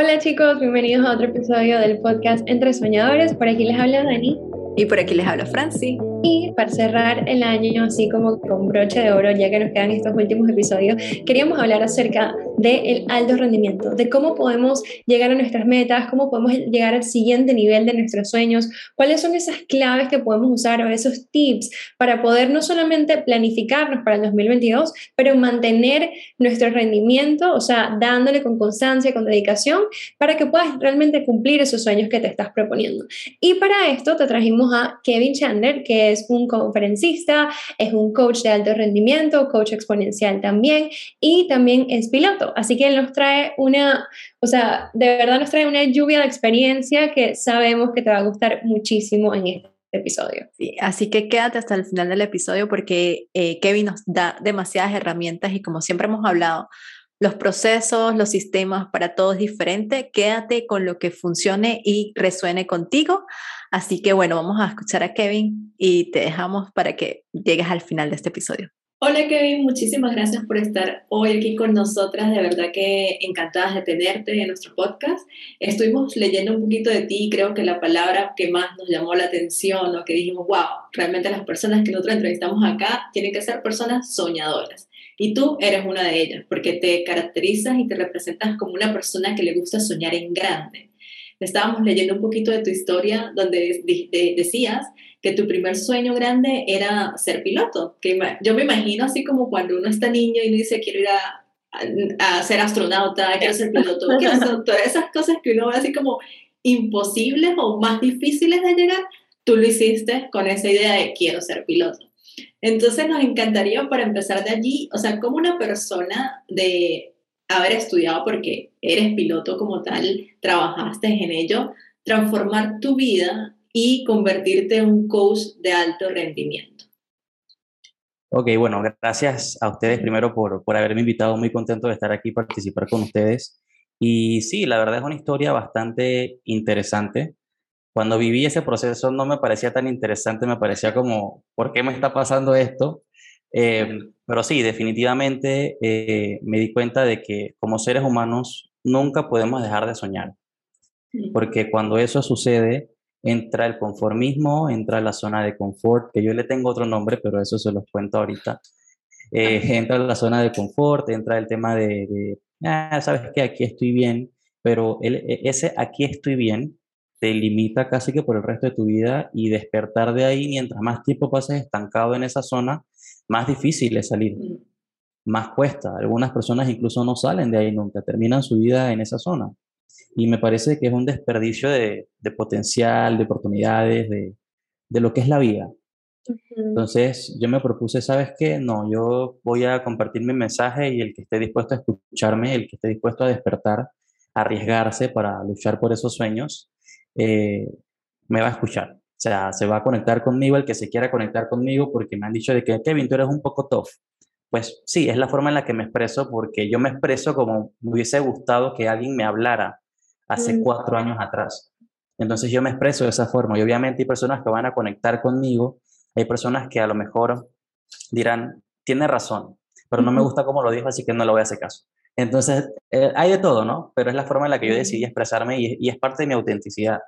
Hola chicos, bienvenidos a otro episodio del podcast Entre Soñadores. Por aquí les habla Dani. Y por aquí les habla Franci. Y para cerrar el año así como con broche de oro, ya que nos quedan estos últimos episodios, queríamos hablar acerca del alto rendimiento, de cómo podemos llegar a nuestras metas, cómo podemos llegar al siguiente nivel de nuestros sueños, cuáles son esas claves que podemos usar o esos tips para poder no solamente planificarnos para el 2022, pero mantener nuestro rendimiento, o sea, dándole con constancia, con dedicación, para que puedas realmente cumplir esos sueños que te estás proponiendo. Y para esto te trajimos a Kevin Chandler, que es un conferencista, es un coach de alto rendimiento, coach exponencial también y también es piloto. Así que él nos trae una, o sea, de verdad nos trae una lluvia de experiencia que sabemos que te va a gustar muchísimo en este episodio. Sí, así que quédate hasta el final del episodio porque eh, Kevin nos da demasiadas herramientas y como siempre hemos hablado, los procesos, los sistemas para todos es diferente. Quédate con lo que funcione y resuene contigo. Así que bueno, vamos a escuchar a Kevin y te dejamos para que llegues al final de este episodio. Hola Kevin, muchísimas gracias por estar hoy aquí con nosotras. De verdad que encantadas de tenerte en nuestro podcast. Estuvimos leyendo un poquito de ti y creo que la palabra que más nos llamó la atención o que dijimos, wow, realmente las personas que nosotros entrevistamos acá tienen que ser personas soñadoras. Y tú eres una de ellas, porque te caracterizas y te representas como una persona que le gusta soñar en grande. Estábamos leyendo un poquito de tu historia donde decías que tu primer sueño grande era ser piloto. Que yo me imagino así como cuando uno está niño y uno dice quiero ir a, ser astronauta, quiero ser piloto, quiero todas esas cosas que uno ve así como imposibles o más difíciles de llegar, tú lo hiciste con esa idea de quiero ser piloto. Entonces nos encantaría para empezar de allí, o sea, como una persona de haber estudiado porque eres piloto como tal, trabajaste en ello, transformar tu vida y convertirte en un coach de alto rendimiento. Ok, bueno, gracias a ustedes primero por, por haberme invitado, muy contento de estar aquí participar con ustedes. Y sí, la verdad es una historia bastante interesante. Cuando viví ese proceso no me parecía tan interesante, me parecía como, ¿por qué me está pasando esto? Eh, pero sí, definitivamente eh, me di cuenta de que como seres humanos nunca podemos dejar de soñar, porque cuando eso sucede, entra el conformismo, entra la zona de confort, que yo le tengo otro nombre, pero eso se los cuento ahorita. Eh, entra la zona de confort, entra el tema de, de ah, sabes que aquí estoy bien, pero el, e, ese aquí estoy bien te limita casi que por el resto de tu vida y despertar de ahí, mientras más tiempo pases estancado en esa zona, más difícil es salir. Más cuesta. Algunas personas incluso no salen de ahí nunca, terminan su vida en esa zona. Y me parece que es un desperdicio de, potencial, de oportunidades, de, de, lo que es la vida. Entonces yo me propuse, ¿sabes qué? No, yo voy a compartir mi mensaje y el que esté dispuesto a escucharme, el que esté dispuesto a despertar, arriesgarse para luchar por esos sueños, eh, me va a escuchar. O sea, se va a conectar conmigo el que se quiera conectar conmigo porque me han dicho de que Kevin, tú eres un poco tough. Pues sí, es la forma en la que me expreso porque yo me expreso como me hubiese gustado que alguien me hablara hace mm. cuatro años atrás. Entonces yo me expreso de esa forma y obviamente hay personas que van a conectar conmigo, hay personas que a lo mejor dirán, tiene razón, pero no me gusta cómo lo dijo, así que no le voy a hacer caso. Entonces, eh, hay de todo, ¿no? Pero es la forma en la que yo decidí expresarme y, es parte de mi autenticidad.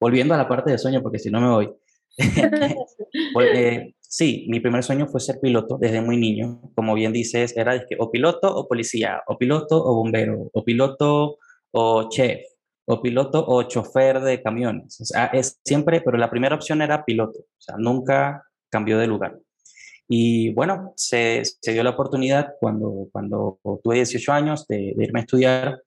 Volviendo a la parte de sueño, porque si no me voy. Eh, sí, mi primer sueño fue ser piloto desde muy niño. Como bien dices, era que, o piloto o policía, o piloto o bombero, o piloto o chef, o piloto o chofer de camiones. O sea, es siempre, pero la primera opción era piloto. O sea, nunca cambió de lugar. Y bueno, se, se, dio la oportunidad cuando, cuando tuve 18 años de, irme a estudiar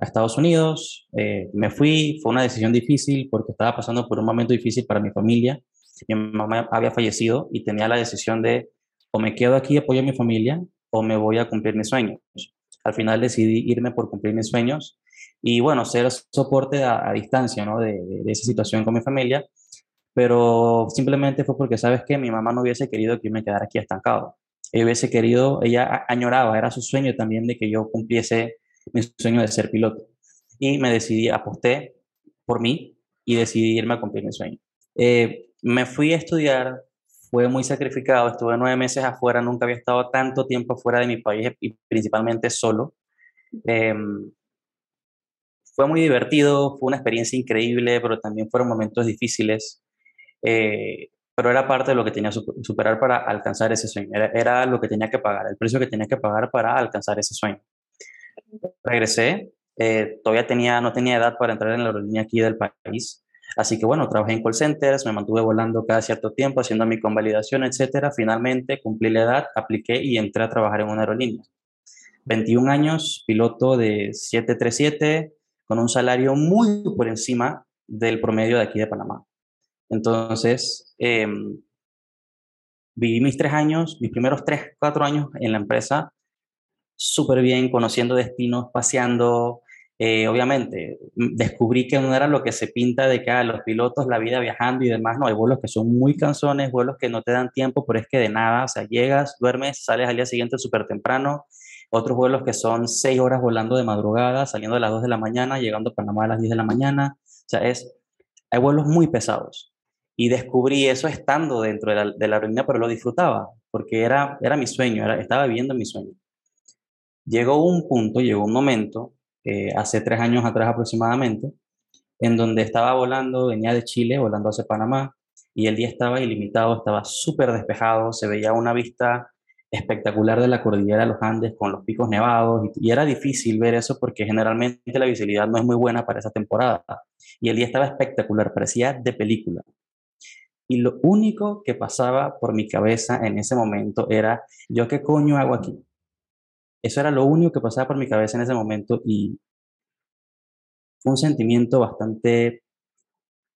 a Estados Unidos. Eh, me fui, fue una decisión difícil porque estaba pasando por un momento difícil para mi familia. Mi mamá había fallecido y tenía la decisión de o me quedo aquí y apoyo a mi familia o me voy a cumplir mis sueños. Al final decidí irme por cumplir mis sueños y bueno, ser soporte a, distancia ¿no? de, de, esa situación con mi familia pero simplemente fue porque, ¿sabes que Mi mamá no hubiese querido que me quedara aquí estancado. Ella hubiese querido, ella añoraba, era su sueño también de que yo cumpliese mi sueño de ser piloto. Y me decidí, aposté por mí y decidí irme a cumplir mi sueño. Eh, me fui a estudiar, fue muy sacrificado, estuve nueve meses afuera, nunca había estado tanto tiempo fuera de mi país y principalmente solo. Eh, fue muy divertido, fue una experiencia increíble, pero también fueron momentos difíciles. Eh, pero era parte de lo que tenía que superar para alcanzar ese sueño. Era, lo que tenía que pagar, el precio que tenía que pagar para alcanzar ese sueño. Regresé, eh, todavía tenía, no tenía edad para entrar en la aerolínea aquí del país, así que bueno, trabajé en call centers, me mantuve volando cada cierto tiempo, haciendo mi convalidación, etcétera. Finalmente cumplí la edad, apliqué y entré a trabajar en una aerolínea. 21 años, piloto de 737, con un salario muy por encima del promedio de aquí de Panamá. Entonces, em, viví mis tres años, mis primeros tres, cuatro años en la empresa, súper bien, conociendo destinos, paseando. Eh, obviamente, descubrí que no era lo que se pinta de que a ah, los pilotos, la vida viajando y demás. No, hay vuelos que son muy cansones, vuelos que no te dan tiempo, pero es que de nada, o sea, llegas, duermes, sales al día siguiente súper temprano. Otros vuelos que son seis horas volando de madrugada, saliendo a las dos de la mañana, llegando a Panamá a las diez de la mañana. O sea, es, hay vuelos muy pesados. Y descubrí eso estando dentro de la, de la pero lo disfrutaba, porque era, era mi sueño, era, estaba viviendo mi sueño. Llegó un punto, llegó un momento, eh, hace tres años atrás aproximadamente, en donde estaba volando, venía de Chile, volando hacia Panamá, y el día estaba ilimitado, estaba súper despejado, se veía una vista espectacular de la cordillera de los Andes con los picos nevados, y, y era difícil ver eso porque generalmente la visibilidad no es muy buena para esa temporada. Y el día estaba espectacular, parecía de película. Y lo único que pasaba por mi cabeza en ese momento era, ¿yo qué coño hago aquí? Eso era lo único que pasaba por mi cabeza en ese momento y fue un sentimiento bastante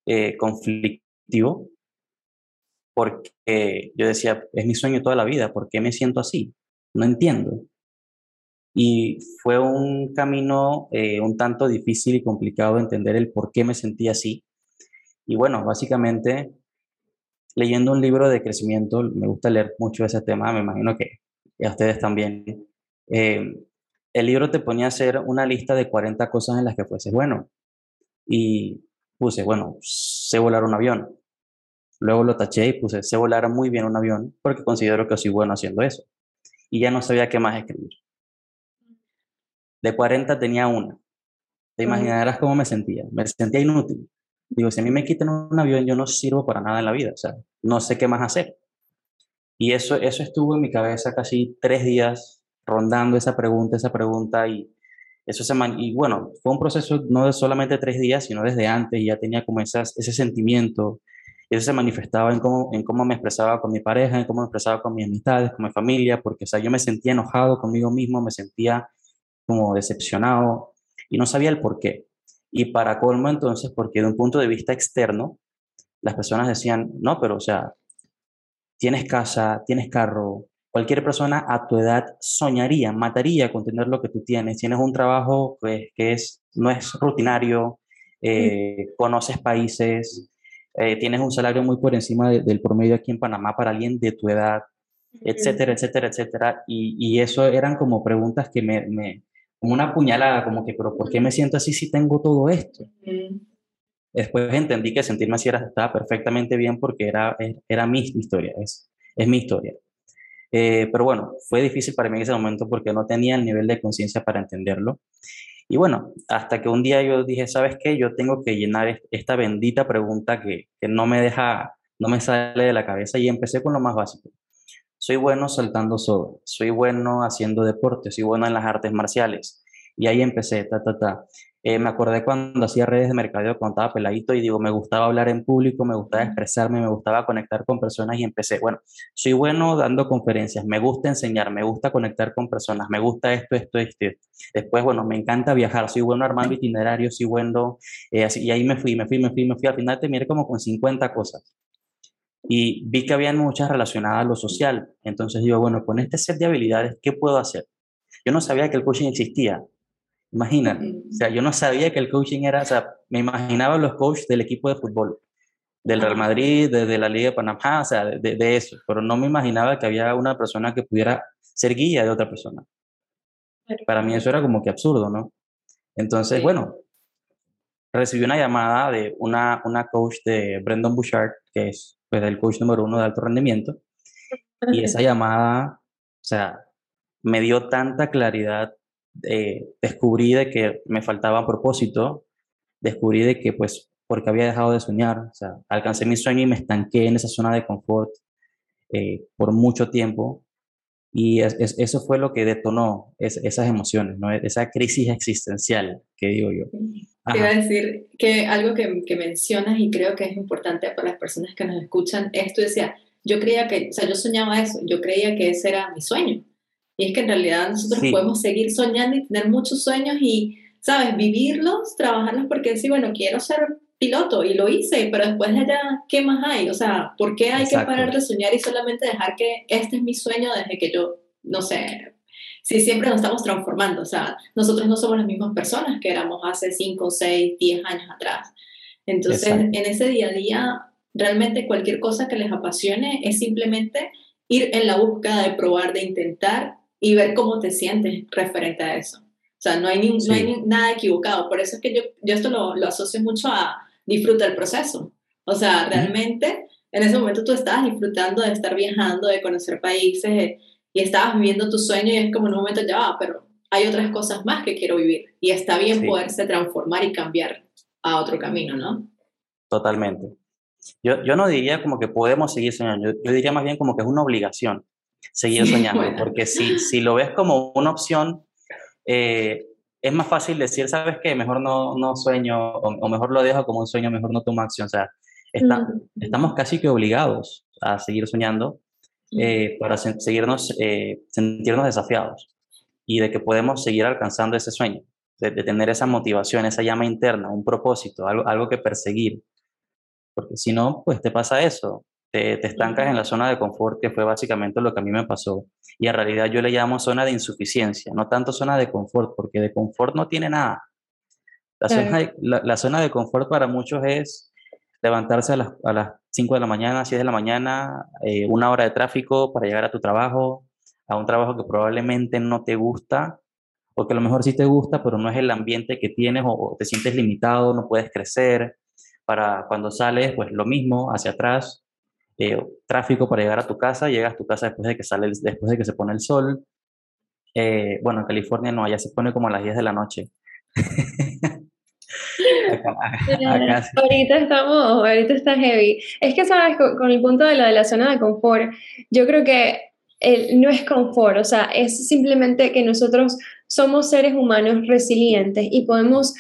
eh, conflictivo porque yo decía, es mi sueño toda la vida, ¿por qué me siento así? No entiendo. Y fue un camino eh, un tanto difícil y complicado de entender el por qué me sentía así. Y bueno, básicamente leyendo un libro de crecimiento, me gusta leer mucho ese tema, me imagino que a ustedes también. Eh, el libro te ponía a hacer una lista de 40 cosas en las que fuese bueno. Y puse, bueno, sé volar un avión. Luego lo taché y puse, sé volar muy bien un avión porque considero que soy bueno haciendo eso. Y ya no sabía qué más escribir. De 40 tenía una. Te imaginarás cómo me sentía. Me sentía inútil. Digo, si a mí me quitan un avión, yo no sirvo para nada en la vida, o sea, no sé qué más hacer. Y eso, eso estuvo en mi cabeza casi tres días rondando esa pregunta, esa pregunta, y eso se y bueno, fue un proceso no de solamente tres días, sino desde antes, ya tenía como esas, ese sentimiento, eso se manifestaba en cómo, en cómo me expresaba con mi pareja, en cómo me expresaba con mis amistades, con mi familia, porque o sea, yo me sentía enojado conmigo mismo, me sentía como decepcionado, y no sabía el por qué. Y para colmo entonces, porque de un punto de vista externo, las personas decían, no, pero o sea, tienes casa, tienes carro, cualquier persona a tu edad soñaría, mataría con tener lo que tú tienes. Tienes un trabajo pues, que es, no es rutinario, eh, conoces países, eh, tienes un salario muy por encima del promedio aquí en Panamá para alguien de tu edad, etcétera, etcétera, etcétera. Y, y eso eran como preguntas que me, me, como una puñalada, como que, pero ¿por qué me siento así si tengo todo esto? Después entendí que sentirme así era, estaba perfectamente bien porque era, era mi, historia, es, es mi historia. Eh, pero bueno, fue difícil para mí en ese momento porque no tenía el nivel de conciencia para entenderlo. Y bueno, hasta que un día yo dije, ¿sabes qué? Yo tengo que llenar esta bendita pregunta que, que no me deja, no me sale de la cabeza y empecé con lo más básico soy bueno saltando soga, soy bueno haciendo deporte, soy bueno en las artes marciales. Y ahí empecé, ta, ta, ta. Eh, me acordé cuando hacía redes de mercadeo, cuando estaba peladito y digo, me gustaba hablar en público, me gustaba expresarme, me gustaba conectar con personas y empecé, bueno, soy bueno dando conferencias, me gusta enseñar, me gusta conectar con personas, me gusta esto, esto, esto. Después, bueno, me encanta viajar, soy bueno armando itinerarios, soy bueno, eh, así, y ahí me fui, me fui, me fui, me fui, al final terminé como con 50 cosas y vi que habían muchas relacionadas a lo social. Entonces digo, bueno, con este set de habilidades, ¿qué puedo hacer? Yo no sabía que el coaching existía. Imagínate, o sea, yo no sabía que el coaching era, o sea, me imaginaba los coaches del equipo de fútbol, del Real Madrid, de, la Liga de Panamá, o sea, de, de, eso, pero no me imaginaba que había una persona que pudiera ser guía de otra persona. Para mí eso era como que absurdo, ¿no? Entonces, bueno, recibí una llamada de una, una coach de Brendan Bouchard, que es pues, el coach número uno de alto rendimiento. Y esa llamada, o sea, me dio tanta claridad eh, descubrí de que me faltaba propósito, descubrí de que pues porque había dejado de soñar, o sea, alcancé mi sueño y me estanqué en esa zona de confort eh, por mucho tiempo y eso fue lo que detonó esas emociones, ¿no? esa crisis existencial que digo yo. Te iba a decir que algo que, que, mencionas y creo que es importante para las personas que nos escuchan es, tú decías, yo creía que, o sea, yo soñaba eso, yo creía que ese era mi sueño. Y es que en realidad nosotros podemos seguir soñando y tener muchos sueños y, ¿sabes? Vivirlos, trabajarlos porque sí, bueno, quiero ser piloto y lo hice, pero después de allá, ¿qué más hay? O sea, ¿por qué hay que parar de soñar y solamente dejar que este es mi sueño desde que yo, no sé, si siempre nos estamos transformando, o sea, nosotros no somos las mismas personas que éramos hace 5, 6, 10 años atrás. Entonces, en ese día a día, realmente cualquier cosa que les apasione es simplemente ir en la búsqueda de probar, de intentar y ver cómo te sientes referente a eso. O sea, no hay, ni, no hay nada equivocado. Por eso es que yo, yo esto lo, lo asocio mucho a disfruta el proceso. O sea, realmente en ese momento tú estabas disfrutando de estar viajando, de conocer países y estabas viviendo tu sueño y es como en un momento ya va, pero hay otras cosas más que quiero vivir y está bien poderse transformar y cambiar a otro camino, ¿no? Totalmente. Yo, yo no diría como que podemos seguir soñando, yo, diría más bien como que es una obligación seguir soñando, porque si, si lo ves como una opción, eh, es más fácil decir, ¿sabes qué? Mejor no, no sueño, o, mejor lo dejo como un sueño, mejor no tomo acción. O sea, estamos casi que obligados a seguir soñando eh, para seguirnos, eh, sentirnos desafiados y de que podemos seguir alcanzando ese sueño, de, tener esa motivación, esa llama interna, un propósito, algo, algo que perseguir. Porque si no, pues te pasa eso, te, estancas en la zona de confort, que fue básicamente lo que a mí me pasó. Y en realidad yo le llamo zona de insuficiencia, no tanto zona de confort, porque de confort no tiene nada. La, zona, de, la, zona de confort para muchos es levantarse a las, a las 5 de la mañana, 6 de la mañana, eh, una hora de tráfico para llegar a tu trabajo, a un trabajo que probablemente no te gusta, o que a lo mejor sí te gusta, pero no es el ambiente que tienes o te sientes limitado, no puedes crecer. Para cuando sales, pues lo mismo, hacia atrás, eh, tráfico para llegar a tu casa, llegas a tu casa después de que sale, después de que se pone el sol. Eh, bueno, en California no, allá se pone como a las 10 de la noche. Ahorita estamos, ahorita está heavy. Es que, sabes, con, el punto de lo de la zona de confort, yo creo que no es confort, o sea, es simplemente que nosotros somos seres humanos resilientes y podemos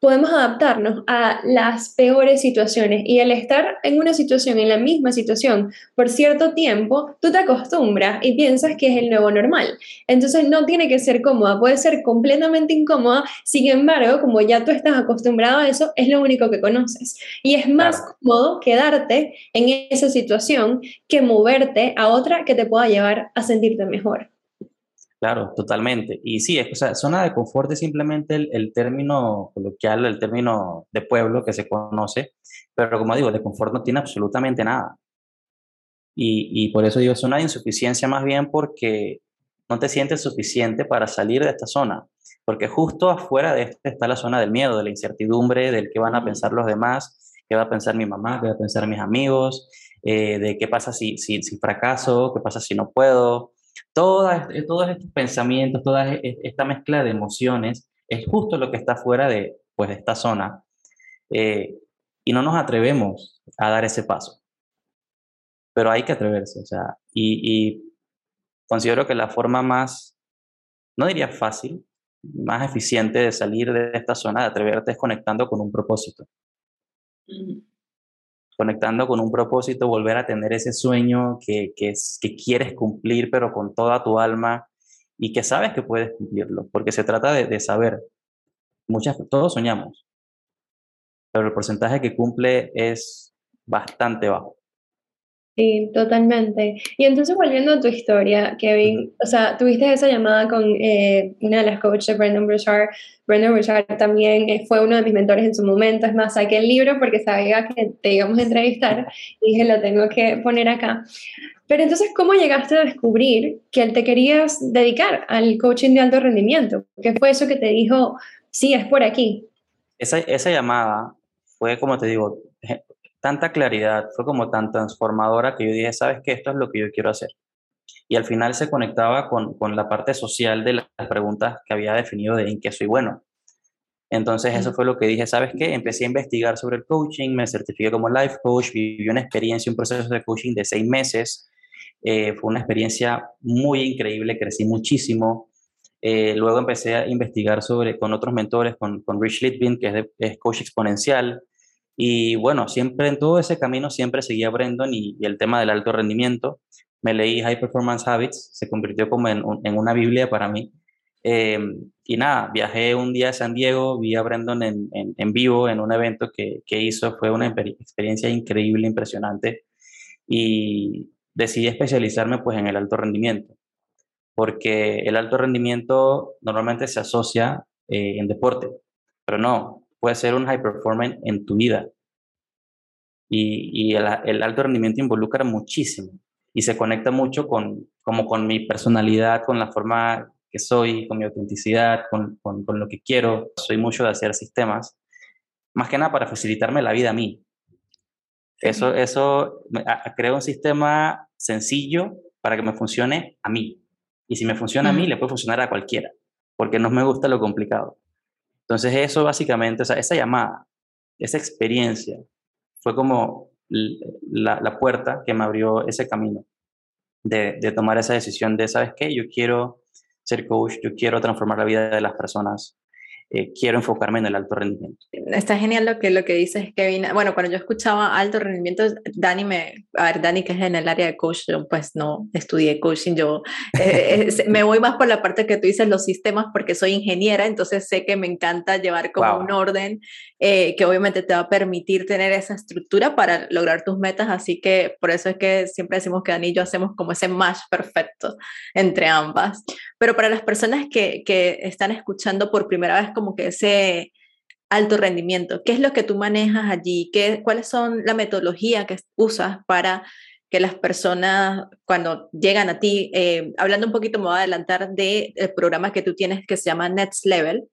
podemos adaptarnos a las peores situaciones y al estar en una situación, en la misma situación, por cierto tiempo, tú te acostumbras y piensas que es el nuevo normal. Entonces no tiene que ser cómoda, puede ser completamente incómoda, sin embargo, como ya tú estás acostumbrado a eso, es lo único que conoces. Y es más cómodo quedarte en esa situación que moverte a otra que te pueda llevar a sentirte mejor. Claro, totalmente. Y sí, o sea, zona de confort es simplemente el, término coloquial, el término de pueblo que se conoce, pero como digo, de confort no tiene absolutamente nada. Y, y por eso digo zona de insuficiencia más bien porque no te sientes suficiente para salir de esta zona, porque justo afuera de esta está la zona del miedo, de la incertidumbre, del qué van a pensar los demás, qué va a pensar mi mamá, qué va a pensar mis amigos, eh, de qué pasa si, si, si fracaso, qué pasa si no puedo, Todas, todos estos pensamientos, toda e, esta mezcla de emociones es justo lo que está fuera de, pues, esta zona. Eh, y no nos atrevemos a dar ese paso. Pero hay que atreverse, o sea, y, considero que la forma más, no diría fácil, más eficiente de salir de esta zona, de atreverte, es conectando con un propósito conectando con un propósito, volver a tener ese sueño que, que, quieres cumplir, pero con toda tu alma y que sabes que puedes cumplirlo, porque se trata de, de saber. Muchas, todos soñamos, pero el porcentaje que cumple es bastante bajo. Sí, totalmente. Y entonces volviendo a tu historia, Kevin, o sea, tuviste esa llamada con eh, una de las coaches, Brendan Bouchard. Brendan Bouchard también eh, fue uno de mis mentores en su momento. Es más, saqué el libro porque sabía que te íbamos a entrevistar y dije, lo tengo que poner acá. Pero entonces, ¿cómo llegaste a descubrir que te querías dedicar al coaching de alto rendimiento? ¿Qué fue eso que te dijo, sí, es por aquí? Esa, esa llamada fue, como te digo, tanta claridad, fue como tan transformadora que yo dije, sabes que esto es lo que yo quiero hacer. y al final se conectaba con, con la parte social de las preguntas que había definido de en qué soy bueno. Entonces eso fue lo que dije, ¿sabes qué? Empecé a investigar sobre el coaching, me certifiqué como life coach, viví una experiencia, un proceso de coaching de seis meses. Eh, fue una experiencia muy increíble, crecí muchísimo. Eh, luego empecé a investigar sobre, con otros mentores, con, con Rich Litvin, que es, es, coach exponencial. Y bueno, siempre en todo ese camino, siempre seguía a Brandon y, y el tema del alto rendimiento. Me leí High Performance Habits, se convirtió como en, una Biblia para mí. Eh, y nada, viajé un día a San Diego, vi a Brandon en, en, vivo en un evento que, que, hizo, fue una experiencia increíble, impresionante, y decidí especializarme pues en el alto rendimiento, porque el alto rendimiento normalmente se asocia eh, en deporte, pero no, puede ser un high performance en tu vida. Y, y el, el, alto rendimiento involucra muchísimo y se conecta mucho con, como con mi personalidad, con la forma que soy, con mi autenticidad, con, con, con, lo que quiero. Soy mucho de hacer sistemas, más que nada para facilitarme la vida a mí. Eso, eso creo un sistema sencillo para que me funcione a mí. Y si me funciona a mí, le puede funcionar a cualquiera, porque no me gusta lo complicado. Entonces eso básicamente, esa llamada, esa experiencia, fue como la, la puerta que me abrió ese camino de, de tomar esa decisión de, ¿sabes qué? Yo quiero ser coach, yo quiero transformar la vida de las personas, eh, quiero enfocarme en el alto rendimiento. Está genial lo que, lo que dices, Kevin. Bueno, cuando yo escuchaba alto rendimiento, Dani me, a ver, Dani que es en el área de coaching, pues no estudié coaching, yo eh, me voy más por la parte que tú dices, los sistemas, porque soy ingeniera, entonces sé que me encanta llevar como un orden eh, que obviamente te va a permitir tener esa estructura para lograr tus metas, así que por eso es que siempre decimos que Dani y yo hacemos como ese match perfecto entre ambas. Pero para las personas que, que están escuchando por primera vez, como que ese alto rendimiento. ¿Qué es lo que tú manejas allí? ¿Qué, ¿Cuáles son la metodología que usas para que las personas cuando llegan a ti, eh, hablando un poquito, me voy a adelantar del de programa que tú tienes que se llama Next Level,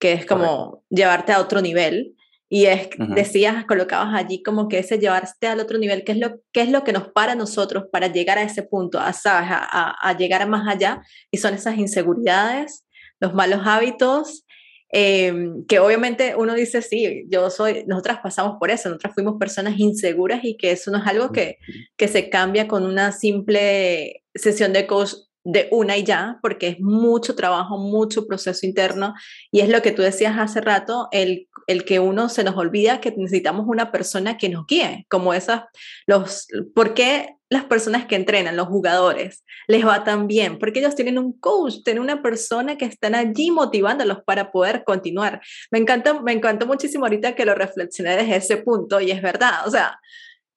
que es como llevarte a otro nivel. Y es, decías, colocabas allí como que ese llevarte al otro nivel, ¿qué es lo, qué es lo que nos para nosotros para llegar a ese punto, a, A, a llegar a más allá? Y son esas inseguridades, los malos hábitos, Em, que obviamente uno dice, sí, yo soy, nosotras pasamos por eso, nosotras fuimos personas inseguras y que eso no es algo que, que se cambia con una simple sesión de coach de una y ya, porque es mucho trabajo, mucho proceso interno, y es lo que tú decías hace rato, el, el que uno se nos olvida que necesitamos una persona que nos guíe, como esas, los, ¿por qué las personas que entrenan, los jugadores, les va tan bien? Porque ellos tienen un coach, tienen una persona que están allí motivándolos para poder continuar. Me encanta, me encantó muchísimo ahorita que lo reflexioné desde ese punto, y es verdad, o sea,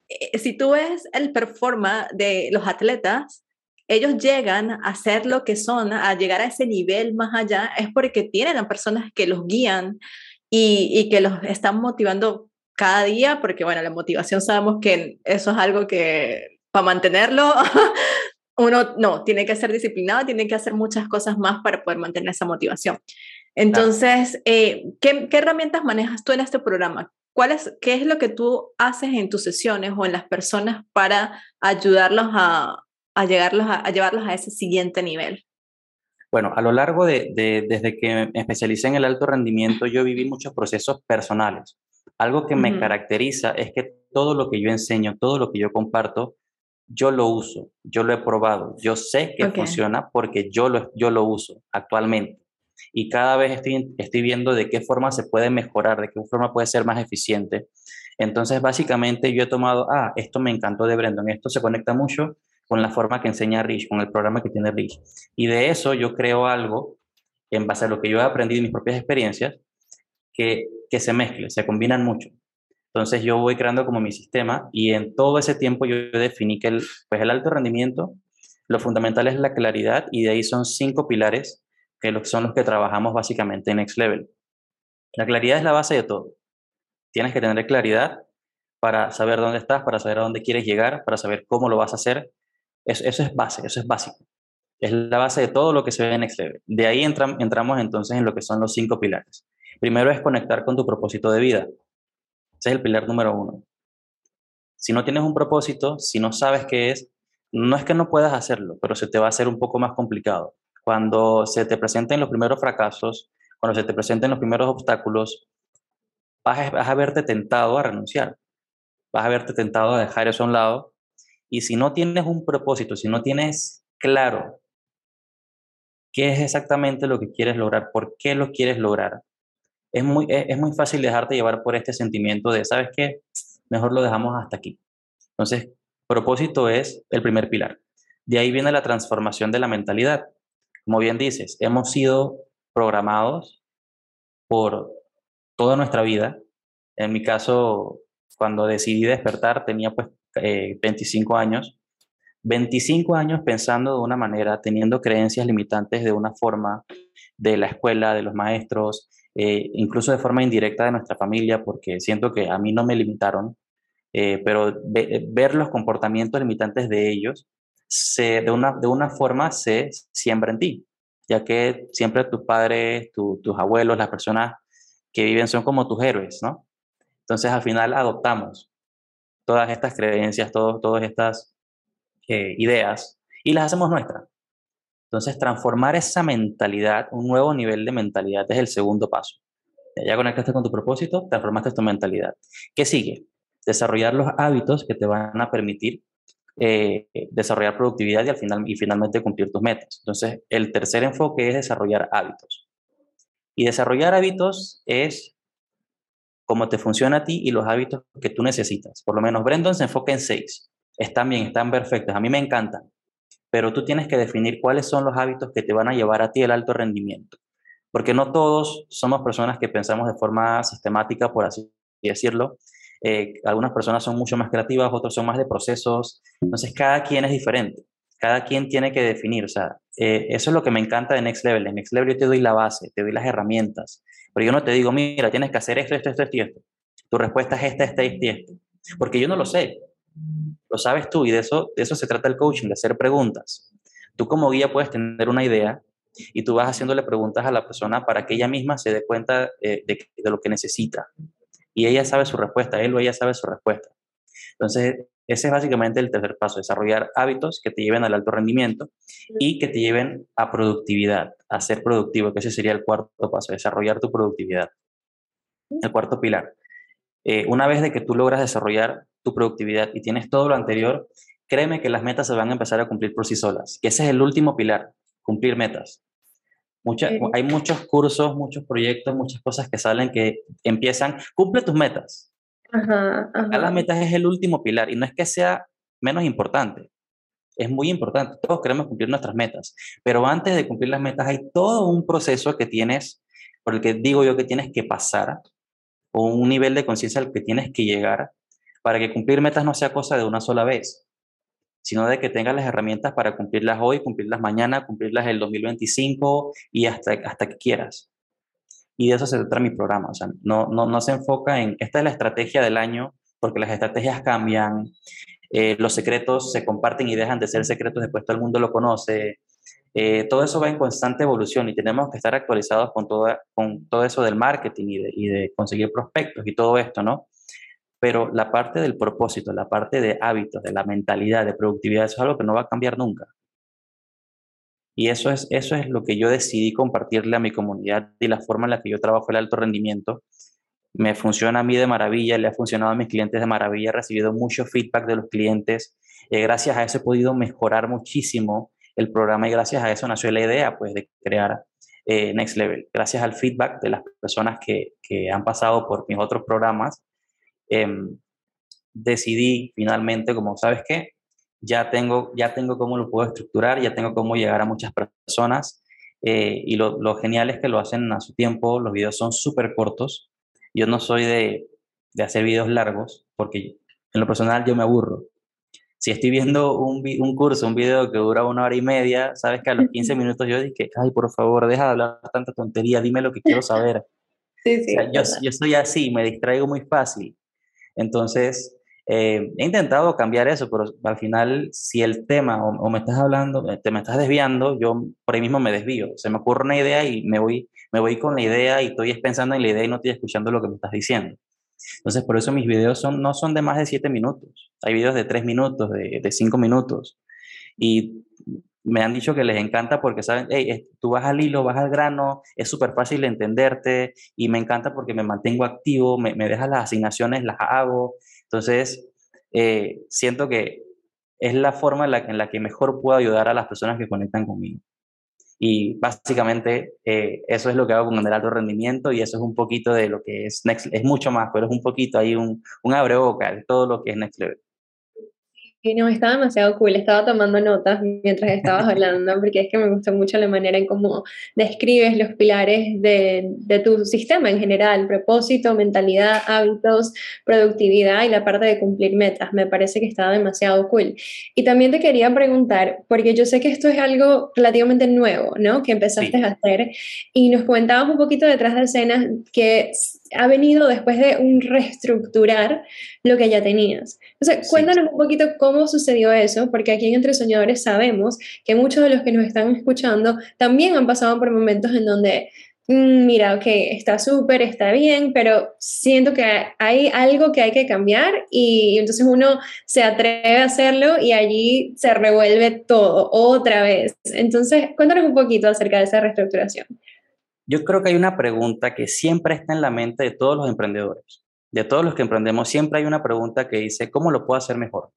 eh, si tú ves el performance de los atletas, ellos llegan a ser lo que son, a llegar a ese nivel más allá, es porque tienen a personas que los guían y, que los están motivando cada día, porque bueno, la motivación sabemos que eso es algo que para mantenerlo uno no, tiene que ser disciplinado, tiene que hacer muchas cosas más para poder mantener esa motivación. Entonces, eh, ¿qué, ¿qué, herramientas manejas tú en este programa? ¿Cuál es, ¿Qué es lo que tú haces en tus sesiones o en las personas para ayudarlos a, a, llegarlos a, llevarlos a ese siguiente nivel? Bueno, a lo largo de, desde que me especialicé en el alto rendimiento, yo viví muchos procesos personales. Algo que me caracteriza es que todo lo que yo enseño, todo lo que yo comparto, yo lo uso, yo lo he probado, yo sé que funciona porque yo lo, yo lo uso actualmente. Y cada vez estoy, estoy viendo de qué forma se puede mejorar, de qué forma puede ser más eficiente. Entonces, básicamente yo he tomado, ah, esto me encantó de Brandon, esto se conecta mucho con la forma que enseña Rich, con el programa que tiene Rich. Y de eso yo creo algo, en base a lo que yo he aprendido en mis propias experiencias, que, que se mezcle, se combinan mucho. Entonces yo voy creando como mi sistema y en todo ese tiempo yo definí que el, pues el alto rendimiento, lo fundamental es la claridad y de ahí son cinco pilares que son los que trabajamos básicamente en Next Level. La claridad es la base de todo. Tienes que tener claridad para saber dónde estás, para saber a dónde quieres llegar, para saber cómo lo vas a hacer eso, es base, eso es básico. Es la base de todo lo que se ve en Excel. De ahí entramos entonces en lo que son los cinco pilares. Primero es conectar con tu propósito de vida. Ese es el pilar número uno. Si no tienes un propósito, si no sabes qué es, no es que no puedas hacerlo, pero se te va a hacer un poco más complicado. Cuando se te presenten los primeros fracasos, cuando se te presenten los primeros obstáculos, vas a, vas a verte tentado a renunciar, vas a verte tentado a dejar eso a un lado. Y si no tienes un propósito, si no tienes claro qué es exactamente lo que quieres lograr, por qué lo quieres lograr, es muy, es, muy fácil dejarte llevar por este sentimiento de, ¿sabes qué? Mejor lo dejamos hasta aquí. Entonces, propósito es el primer pilar. De ahí viene la transformación de la mentalidad. Como bien dices, hemos sido programados por toda nuestra vida. En mi caso, cuando decidí despertar, tenía pues 25 eh, años 25 años pensando de una manera, teniendo creencias limitantes de una forma, de la escuela, de los maestros, eh, incluso de forma indirecta de nuestra familia, porque siento que a mí no me limitaron, eh, pero ver los comportamientos limitantes de ellos, se, de, una, de una forma se siembra en ti, ya que siempre tus padres, tus abuelos, las personas que viven son como tus héroes, ¿no? Entonces al final adoptamos todas estas creencias, todos, todas estas eh, ideas y las hacemos nuestras. Entonces, transformar esa mentalidad, un nuevo nivel de mentalidad, es el segundo paso. Ya conectaste con tu propósito, transformaste tu mentalidad. ¿Qué sigue? Desarrollar los hábitos que te van a permitir eh, desarrollar productividad y, al final, y finalmente cumplir tus metas. Entonces, el tercer enfoque es desarrollar hábitos. Y desarrollar hábitos es cómo te funciona a ti y los hábitos que tú necesitas. Por lo menos Brandon se enfoca en seis. Están bien, están perfectos, a mí me encantan, pero tú tienes que definir cuáles son los hábitos que te van a llevar a ti el alto rendimiento, porque no todos somos personas que pensamos de forma sistemática, por así decirlo. Eh, algunas personas son mucho más creativas, otros son más de procesos, entonces cada quien es diferente, cada quien tiene que definir, o sea, eh, eso es lo que me encanta de Next Level, en Next Level yo te doy la base, te doy las herramientas, pero yo no te digo, mira, tienes que hacer esto, esto, esto, esto. Tu respuesta es esta, esta, esta y esto. Porque yo no lo sé. Lo sabes tú y de eso, de eso se trata el coaching, de hacer preguntas. Tú como guía puedes tener una idea y tú vas haciéndole preguntas a la persona para que ella misma se dé cuenta eh, de, lo que necesita. Y ella sabe su respuesta, él o ella sabe su respuesta. Entonces, ese es básicamente el tercer paso, desarrollar hábitos que te lleven al alto rendimiento y que te lleven a productividad, a ser productivo, que ese sería el cuarto paso, desarrollar tu productividad. El cuarto pilar. Eh, una vez de que tú logras desarrollar tu productividad y tienes todo lo anterior, créeme que las metas se van a empezar a cumplir por sí solas. Que ese es el último pilar, cumplir metas. Hay muchos cursos, muchos proyectos, muchas cosas que salen que empiezan, cumple tus metas. Ajá, Las metas es el último pilar y no es que sea menos importante, es muy importante. Todos queremos cumplir nuestras metas, pero antes de cumplir las metas hay todo un proceso que tienes, por el que digo yo que tienes que pasar, o un nivel de conciencia al que tienes que llegar para que cumplir metas no sea cosa de una sola vez, sino de que tengas las herramientas para cumplirlas hoy, cumplirlas mañana, cumplirlas el 2025 y hasta, hasta que quieras. Y de eso se trata mi programa. O sea, no, no, no se enfoca en, esta es la estrategia del año, porque las estrategias cambian, eh, los secretos se comparten y dejan de ser secretos, después todo el mundo lo conoce. Eh, todo eso va en constante evolución y tenemos que estar actualizados con todo, con todo eso del marketing y de, y de conseguir prospectos y todo esto, ¿no? pero la parte del propósito, la parte de hábitos, de la mentalidad, de productividad, eso es algo que no va a cambiar nunca. Y eso es, eso es lo que yo decidí compartirle a mi comunidad y la forma en la que yo trabajo el alto rendimiento. Me funciona a mí de maravilla, le ha funcionado a mis clientes de maravilla, he recibido mucho feedback de los clientes. y gracias a eso he podido mejorar muchísimo el programa y gracias a eso nació la idea pues, de crear eh, Next Level. Gracias al feedback de las personas que, que han pasado por mis otros programas, Em, decidí finalmente, como sabes qué, ya tengo, ya tengo cómo lo puedo estructurar, ya tengo cómo llegar a muchas personas. Eh, y lo, lo, genial es que lo hacen a su tiempo, los videos son súper cortos. Yo no soy de, de, hacer videos largos, porque en lo personal yo me aburro. Si estoy viendo un, un, curso, un video que dura una hora y media, sabes que a los 15 minutos yo dije, ay, por favor, deja de hablar tanta tontería, dime lo que quiero saber. Sí, sí, yo, yo soy así, me distraigo muy fácil. Entonces, eh, he intentado cambiar eso, pero al final, si el tema o, me estás hablando, eh, te me estás desviando, yo por ahí mismo me desvío. Se me ocurre una idea y me voy, me voy con la idea y estoy pensando en la idea y no estoy escuchando lo que me estás diciendo. Entonces, por eso mis videos son, no son de más de siete minutos. Hay videos de tres minutos, de, de cinco minutos. Y me han dicho que les encanta porque saben, hey, tú vas al hilo, vas al grano, es súper fácil de entenderte y me encanta porque me mantengo activo, me, me dejas las asignaciones, las hago. Entonces, eh, siento que es la forma en la, en la, que mejor puedo ayudar a las personas que conectan conmigo. Y básicamente eh, eso es lo que hago con el alto rendimiento y eso es un poquito de lo que es Next, es mucho más, pero es un poquito ahí un, un abre boca de todo lo que es Next Level. Sí, no, está demasiado cool. Estaba tomando notas mientras estabas hablando, porque es que me gusta mucho la manera en cómo describes los pilares de, de, tu sistema en general: propósito, mentalidad, hábitos, productividad y la parte de cumplir metas. Me parece que estaba demasiado cool. Y también te quería preguntar, porque yo sé que esto es algo relativamente nuevo, ¿no? Que empezaste sí. a hacer y nos comentabas un poquito detrás de escenas que ha venido después de un reestructurar lo que ya tenías. Entonces, cuéntanos un poquito cómo sucedió eso, porque aquí en Entre Soñadores sabemos que muchos de los que nos están escuchando también han pasado por momentos en donde, mmm, mira, ok, está súper, está bien, pero siento que hay algo que hay que cambiar y entonces uno se atreve a hacerlo y allí se revuelve todo otra vez. Entonces, cuéntanos un poquito acerca de esa reestructuración. Yo creo que hay una pregunta que siempre está en la mente de todos los emprendedores. De todos los que emprendemos, siempre hay una pregunta que dice, ¿cómo lo puedo hacer mejor?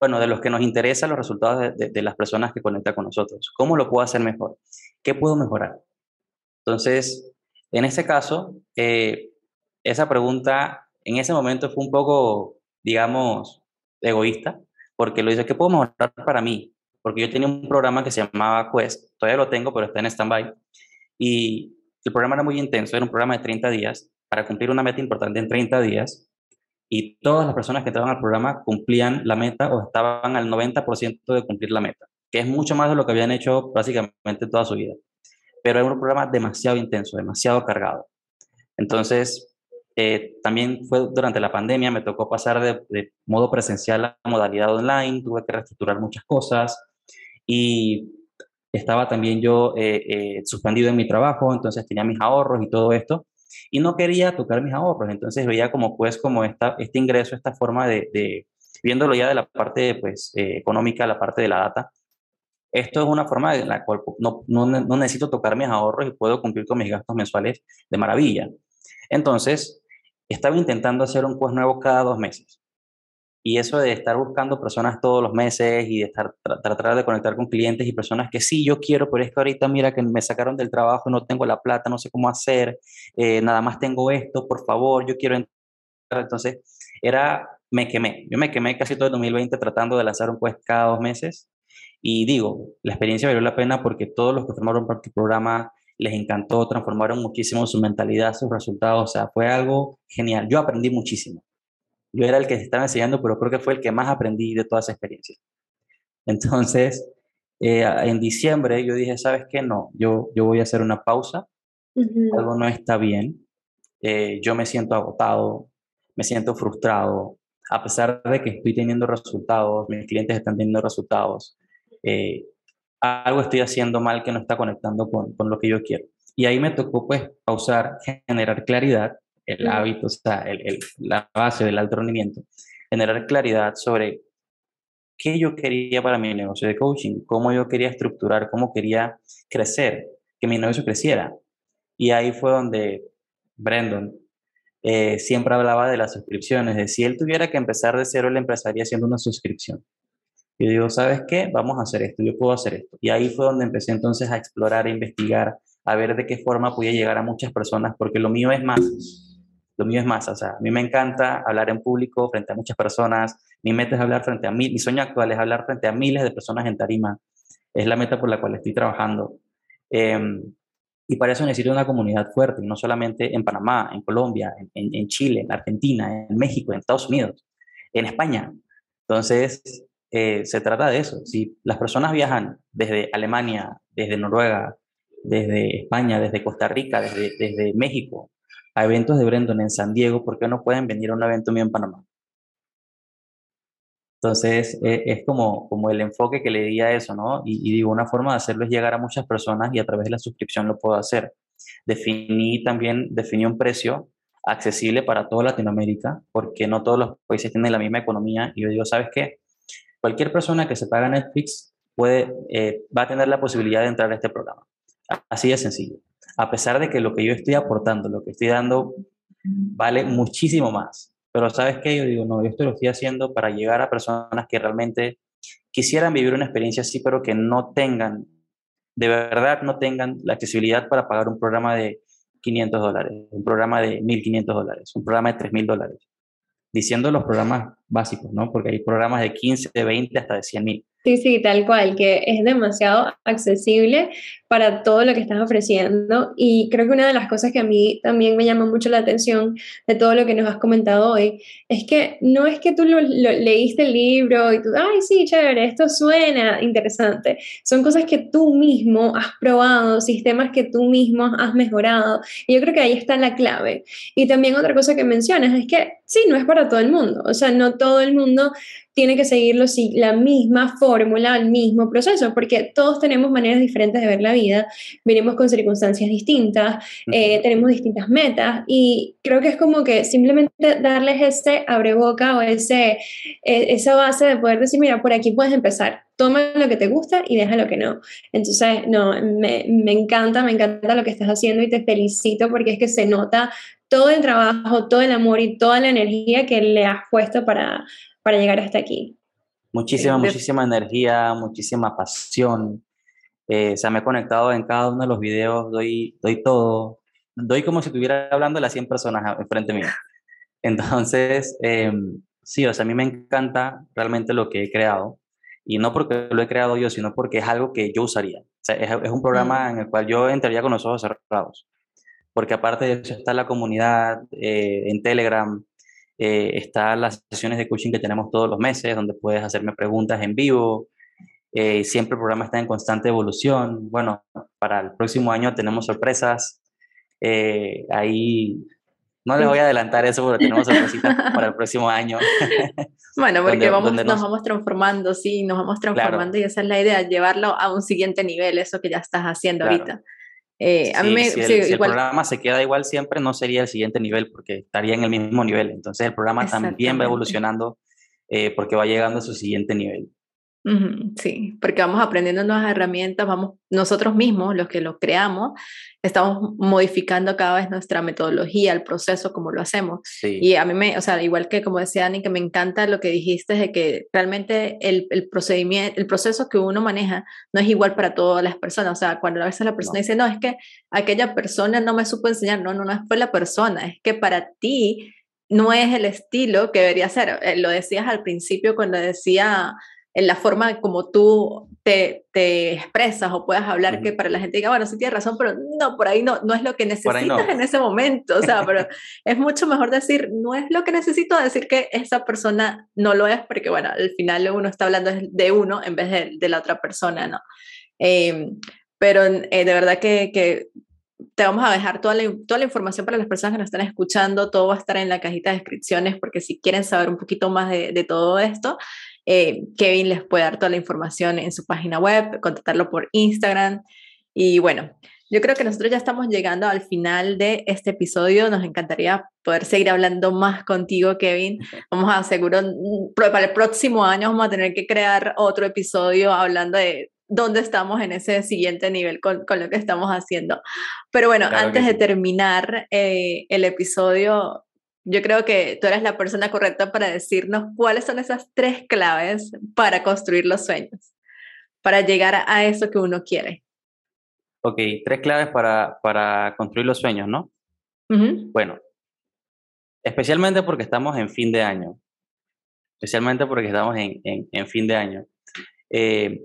Bueno, de los que nos interesan los resultados de, de, de las personas que conectan con nosotros. ¿Cómo lo puedo hacer mejor? ¿Qué puedo mejorar? Entonces, en este caso, eh, esa pregunta en ese momento fue un poco, digamos, egoísta, porque lo dice, ¿qué puedo mejorar para mí? Porque yo tenía un programa que se llamaba Quest, todavía lo tengo, pero está en stand-by y el programa era muy intenso, era un programa de 30 días para cumplir una meta importante en 30 días. Y todas las personas que entraban al programa cumplían la meta o estaban al 90% de cumplir la meta, que es mucho más de lo que habían hecho básicamente toda su vida. Pero era un programa demasiado intenso, demasiado cargado. Entonces, eh, también fue durante la pandemia, me tocó pasar de, de modo presencial a modalidad online, tuve que reestructurar muchas cosas y estaba también yo eh, eh, suspendido en mi trabajo, entonces tenía mis ahorros y todo esto, y no quería tocar mis ahorros, entonces veía como pues como esta, este ingreso, esta forma de, viéndolo ya de la parte pues eh, económica, la parte de la data, esto es una forma en la cual no, no, necesito tocar mis ahorros y puedo cumplir con mis gastos mensuales de maravilla. Entonces, estaba intentando hacer un quest nuevo cada dos meses. Y eso de estar buscando personas todos los meses y de estar, tratar de conectar con clientes y personas que sí, yo quiero, pero es que ahorita mira que me sacaron del trabajo, no tengo la plata, no sé cómo hacer, eh, nada más tengo esto, por favor, yo quiero entrar. Entonces, era, me quemé. Yo me quemé casi todo el 2020 tratando de lanzar un quest cada dos meses. Y digo, la experiencia valió la pena porque todos los que formaron parte del programa les encantó, transformaron muchísimo su mentalidad, sus resultados, o sea, fue algo genial. Yo aprendí muchísimo yo era el que estaba enseñando, pero creo que fue el que más aprendí de toda esa experiencia. Entonces, eh, en diciembre yo dije, ¿sabes qué? No, yo, yo voy a hacer una pausa, uh -huh. algo no está bien, eh, yo me siento agotado, me siento frustrado, a pesar de que estoy teniendo resultados, mis clientes están teniendo resultados, eh, algo estoy haciendo mal que no está conectando con, con lo que yo quiero. Y ahí me tocó pues pausar, generar claridad el hábito, o sea, el, el, la base del alto rendimiento, generar claridad sobre qué yo quería para mi negocio de coaching, cómo yo quería estructurar, cómo quería crecer, que mi negocio creciera. Y ahí fue donde Brandon eh, siempre hablaba de las suscripciones, de si él tuviera que empezar de cero, él empezaría haciendo una suscripción. Yo digo, ¿sabes qué? Vamos a hacer esto, yo puedo hacer esto. Y ahí fue donde empecé entonces a explorar, a investigar, a ver de qué forma podía llegar a muchas personas, porque lo mío es más lo mío es más, o sea, a mí me encanta hablar en público frente a muchas personas, mi meta es hablar frente a mí, mi sueño actual es hablar frente a miles de personas en tarima, es la meta por la cual estoy trabajando. Eh, y para eso necesito una comunidad fuerte, no solamente en Panamá, en Colombia, en, en, Chile, en Argentina, en México, en Estados Unidos, en España. Entonces, eh, se trata de eso. Si las personas viajan desde Alemania, desde Noruega, desde España, desde Costa Rica, desde, desde México, a eventos de Brendon en San Diego, ¿por qué no pueden venir a un evento mío en Panamá? Entonces, eh, es como, como el enfoque que le di a eso, ¿no? Y, y, digo, una forma de hacerlo es llegar a muchas personas y a través de la suscripción lo puedo hacer. Definí también, definí un precio accesible para toda Latinoamérica, porque no todos los países tienen la misma economía. Y yo digo, ¿sabes qué? cualquier persona que se paga Netflix puede, eh, va a tener la posibilidad de entrar a este programa. Así de sencillo. A pesar de que lo que yo estoy aportando, lo que estoy dando, vale muchísimo más. Pero ¿sabes qué? Yo digo, no, yo esto lo estoy haciendo para llegar a personas que realmente quisieran vivir una experiencia así, pero que no tengan, de verdad no tengan la accesibilidad para pagar un programa de 500 dólares, un programa de 1.500 dólares, un programa de 3.000 dólares. Diciendo los programas básicos, ¿no? Porque hay programas de 15, de 20, hasta de 100.000. Sí, sí, tal cual, que es demasiado accesible para todo lo que estás ofreciendo. Y creo que una de las cosas que a mí también me llama mucho la atención de todo lo que nos has comentado hoy es que no es que tú lo, leíste el libro y tú, ay, sí, chévere, esto suena interesante. Son cosas que tú mismo has probado, sistemas que tú mismo has mejorado. Y yo creo que ahí está la clave. Y también otra cosa que mencionas es que sí, no es para todo el mundo. O sea, no todo el mundo tiene que seguirlo la misma fórmula, el mismo proceso, porque todos tenemos maneras diferentes de ver la vida, venimos con circunstancias distintas, eh, tenemos distintas metas y creo que es como que simplemente darles ese abreboca o ese, e, esa base de poder decir, mira, por aquí puedes empezar, toma lo que te gusta y deja lo que no. Entonces, no, me, me encanta, me encanta lo que estás haciendo y te felicito porque es que se nota todo el trabajo, todo el amor y toda la energía que le has puesto para, para llegar hasta aquí. Muchísima, muchísima energía, muchísima pasión. Eh, se me ha conectado en cada uno de los videos, doy, doy todo, doy como si estuviera hablando a las 100 personas enfrente mío. Entonces, em, sí, o sea, a mí me encanta realmente lo que he creado, y no porque lo he creado yo, sino porque es algo que yo usaría. O sea, es, es, un programa en el cual yo entraría con los ojos cerrados, porque aparte de eso está la comunidad eh, en Telegram, eh, están las sesiones de coaching que tenemos todos los meses, donde puedes hacerme preguntas en vivo. Eh, siempre el programa está en constante evolución. Bueno, para el próximo año tenemos sorpresas. Eh, ahí no les voy a adelantar eso porque tenemos sorpresitas para el próximo año. Bueno, porque vamos, nos, vamos transformando, sí, nos vamos transformando y esa es la idea, llevarlo a un siguiente nivel, eso que ya estás haciendo ahorita. Eh, si, el, programa se queda igual siempre, no sería el siguiente nivel porque estaría en el mismo nivel. Entonces el programa también va evolucionando eh, porque va llegando a su siguiente nivel. Sí, porque vamos aprendiendo nuevas herramientas, vamos nosotros mismos, los que lo creamos, estamos modificando cada vez nuestra metodología, el proceso, como lo hacemos. Y a mí me, o sea, igual que como decía Dani, que me encanta lo que dijiste de que realmente el, el, procedimiento, el proceso que uno maneja no es igual para todas las personas. O sea, cuando a veces la persona dice, no, es que aquella persona no me supo enseñar, no, no, no por la persona, es que para ti no es el estilo que debería ser. Eh, lo decías al principio cuando decía en la forma como tú te, te expresas o puedas hablar, que para la gente diga, bueno, sí tienes razón, pero no, por ahí no, no es lo que necesitas en ese momento, o sea, pero es mucho mejor decir, no es lo que necesito, decir que esa persona no lo es, porque bueno, al final uno está hablando de uno en vez de, de la otra persona, ¿no? Em, pero eh, de verdad que, que te vamos a dejar toda la, toda la información para las personas que nos están escuchando, todo va a estar en la cajita de descripciones porque si quieren saber un poquito más de, de todo esto, eh, Kevin les puede dar toda la información en su página web, contactarlo por Instagram. Y bueno, yo creo que nosotros ya estamos llegando al final de este episodio. Nos encantaría poder seguir hablando más contigo, Kevin. Vamos a seguro, mm, para el próximo año vamos a tener que crear otro episodio hablando de dónde estamos en ese siguiente nivel con, con lo que estamos haciendo. Pero bueno, antes de terminar eh, el episodio, yo creo que tú eres la persona correcta para decirnos cuáles son esas tres claves para construir los sueños, para llegar a eso que uno quiere. Ok, tres claves para, para construir los sueños, ¿no? Bueno, especialmente porque estamos en fin de año, especialmente porque estamos en, en, fin de año. Eh,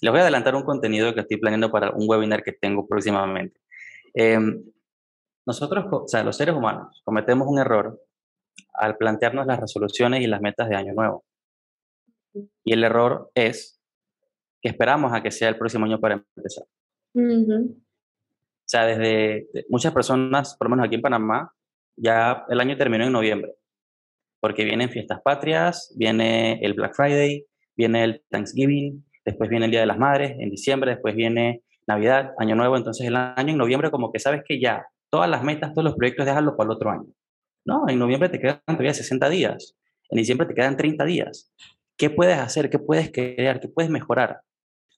les voy a adelantar un contenido que estoy planeando para un webinar que tengo próximamente. Eh, nosotros, o sea, los seres humanos, cometemos un error al plantearnos las resoluciones y las metas de año nuevo. Y el error es que esperamos a que sea el próximo año para empezar. O sea, desde muchas personas, por lo menos aquí en Panamá, ya el año terminó en noviembre, porque vienen fiestas patrias, viene el Black Friday, viene el Thanksgiving, después viene el Día de las Madres en diciembre, después viene Navidad, Año Nuevo, entonces el año en noviembre como que sabes que ya todas las metas, todos los proyectos, déjalo para el otro año. No, en noviembre te quedan todavía 60 días, en diciembre te quedan 30 días. ¿Qué puedes hacer? ¿Qué puedes crear? ¿Qué puedes mejorar?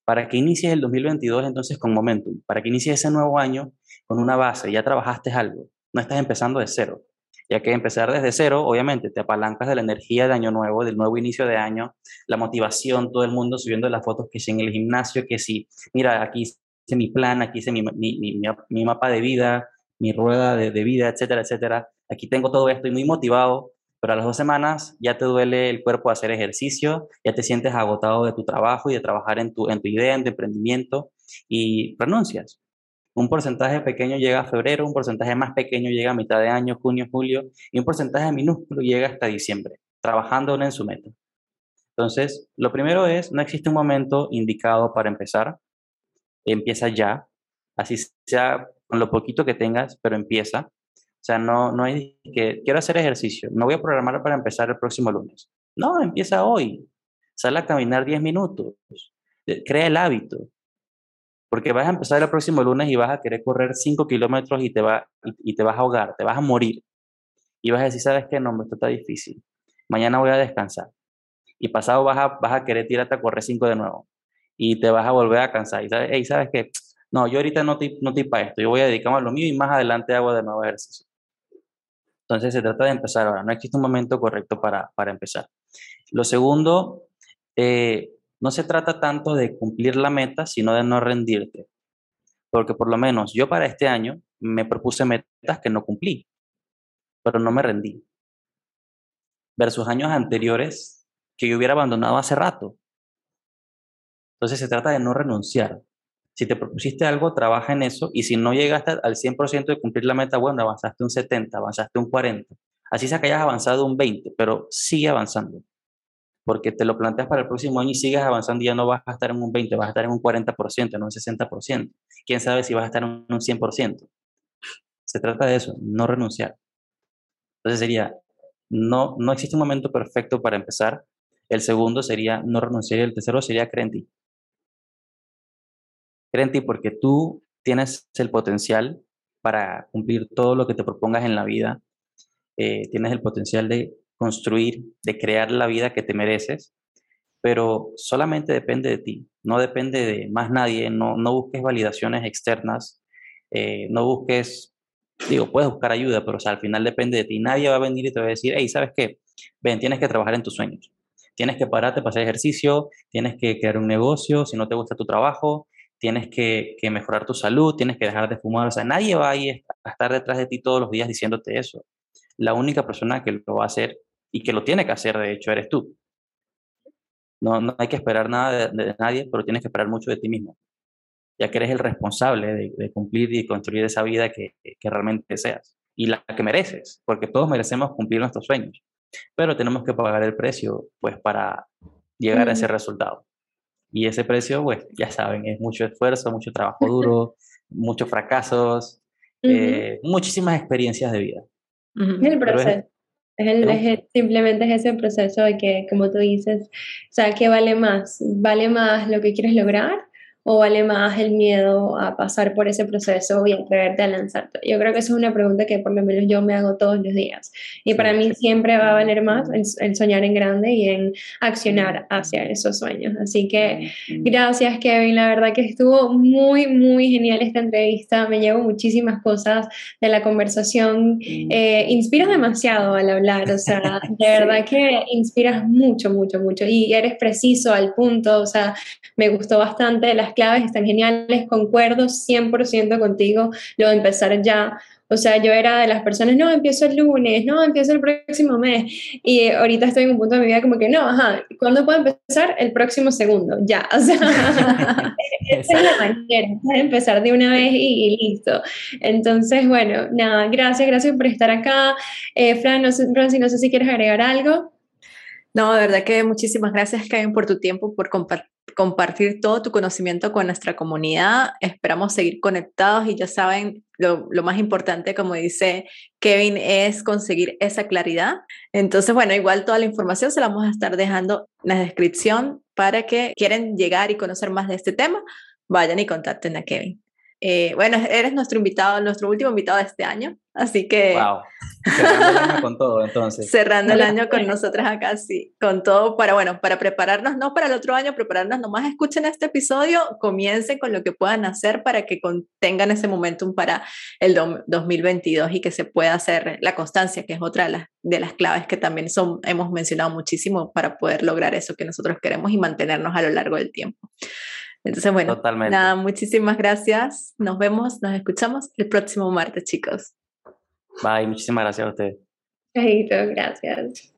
Para que inicies el 2022 entonces con momentum, para que inicies ese nuevo año con una base, ya trabajaste algo, no estás empezando de cero. Ya que empezar desde cero, obviamente, te apalancas de la energía de año nuevo, del nuevo inicio de año, la motivación, todo el mundo subiendo las fotos que si en el gimnasio, que si, mira, aquí hice mi plan, aquí hice mi, mi, mi, mi mapa de vida, mi rueda de, vida, etcétera, etcétera. Aquí tengo todo esto y muy motivado, pero a las dos semanas ya te duele el cuerpo hacer ejercicio, ya te sientes agotado de tu trabajo y de trabajar en tu, en tu idea, en tu emprendimiento y renuncias. Un porcentaje pequeño llega a febrero, un porcentaje más pequeño llega a mitad de año, junio, julio, y un porcentaje minúsculo llega hasta diciembre, trabajando en su meta. Entonces, lo primero es, no existe un momento indicado para empezar, empieza ya, así sea con lo poquito que tengas, pero empieza. O sea, no, no hay que, quiero hacer ejercicio, no voy a programar para empezar el próximo lunes. No, empieza hoy. Sal a caminar 10 minutos. Crea el hábito. Porque vas a empezar el próximo lunes y vas a querer correr 5 kilómetros y, te va, y, te vas a ahogar, te vas a morir. Y vas a decir, ¿sabes qué? No, esto está difícil. Mañana voy a descansar. Y pasado vas a, vas a querer tirarte a correr 5 de nuevo. Y te vas a volver a cansar. Y sabes, hey, ¿sabes qué? No, yo ahorita no te, no para esto. Yo voy a dedicarme a lo mío y más adelante hago de nuevo ejercicio. Entonces se trata de empezar ahora. No existe un momento correcto para, para empezar. Lo segundo, eh, no se trata tanto de cumplir la meta, sino de no rendirte. Porque por lo menos yo para este año me propuse metas que no cumplí, pero no me rendí. Versus años anteriores que yo hubiera abandonado hace rato. Entonces se trata de no renunciar. Si te propusiste algo, trabaja en eso y si no llegaste al 100% de cumplir la meta, bueno, avanzaste un 70, avanzaste un 40. Así sea que hayas avanzado un 20, pero sigue avanzando porque te lo planteas para el próximo año y sigues avanzando y ya no vas a estar en un 20, vas a estar en un 40%, no un 60%. ¿Quién sabe si vas a estar en un 100%? Se trata de eso, no renunciar. Entonces sería, no, no existe un momento perfecto para empezar. El segundo sería no renunciar y el tercero sería creer en ti. Cree en ti porque tú tienes el potencial para cumplir todo lo que te propongas en la vida. Eh, tienes el potencial de construir, de crear la vida que te mereces, pero solamente depende de ti, no depende de más nadie, no, no busques validaciones externas, eh, no busques, digo, puedes buscar ayuda, pero al final depende de ti, nadie va a venir y te va a decir, hey, ¿sabes qué? Ven, tienes que trabajar en tus sueños, tienes que pararte para hacer ejercicio, tienes que crear un negocio, si no te gusta tu trabajo, tienes que, que mejorar tu salud, tienes que dejar de fumar, o sea, nadie va a, ir a estar detrás de ti todos los días diciéndote eso. La única persona que lo va a hacer y que lo tiene que hacer, de hecho, eres tú. No, no hay que esperar nada de, nadie, pero tienes que esperar mucho de ti mismo, ya que eres el responsable de, cumplir y construir esa vida que, que, realmente deseas y la que mereces, porque todos merecemos cumplir nuestros sueños, pero tenemos que pagar el precio, pues, para llegar a ese resultado. Y ese precio, pues, ya saben, es mucho esfuerzo, mucho trabajo duro, muchos fracasos, eh, muchísimas experiencias de vida. El proceso. Es, el, simplemente es ese proceso de que, como tú dices, o sea, ¿qué vale más? ¿Vale más lo que quieres lograr o vale más el miedo a pasar por ese proceso y atreverte a lanzarte? Yo creo que eso es una pregunta que por lo menos yo me hago todos los días. Y para mí siempre va a valer más el, soñar en grande y en accionar hacia esos sueños. Así que gracias, Kevin. La verdad que estuvo muy, muy genial esta entrevista. Me llevo muchísimas cosas de la conversación. Eh, inspiras demasiado al hablar, o sea, de verdad que inspiras mucho, mucho, mucho. Y eres preciso al punto, o sea, me gustó bastante las claves están geniales, concuerdo 100% contigo, lo de empezar ya. O sea, yo era de las personas, no, empiezo el lunes, no, empiezo el próximo mes. Y ahorita estoy en un punto de mi vida como que, no, ajá, ¿cuándo puedo empezar? El próximo segundo, ya. O sea, esa es la manera, empezar de una vez y, listo. Entonces, bueno, nada, gracias, gracias por estar acá. Eh, Fran, no sé, Francis, no sé si quieres agregar algo. No, de verdad que muchísimas gracias, Kevin, por tu tiempo, por compartir compartir todo tu conocimiento con nuestra comunidad. Esperamos seguir conectados y ya saben, lo, lo, más importante, como dice Kevin, es conseguir esa claridad. Entonces, bueno, igual toda la información se la vamos a estar dejando en la descripción para que quieren llegar y conocer más de este tema, vayan y contacten a Kevin. Eh, bueno, eres nuestro invitado, nuestro último invitado de este año, así que... Wow. Cerrando el año con todo, entonces. Cerrando el año con nosotras acá, sí, con todo para, bueno, para prepararnos, no para el otro año, prepararnos nomás, escuchen este episodio, comiencen con lo que puedan hacer para que tengan ese momentum para el 2022 y que se pueda hacer la constancia, que es otra de las, de las claves que también son, hemos mencionado muchísimo para poder lograr eso que nosotros queremos y mantenernos a lo largo del tiempo. Entonces, bueno, nada, muchísimas gracias. Nos vemos, nos escuchamos el próximo martes, chicos. Bye, muchísimas gracias a ustedes. gracias.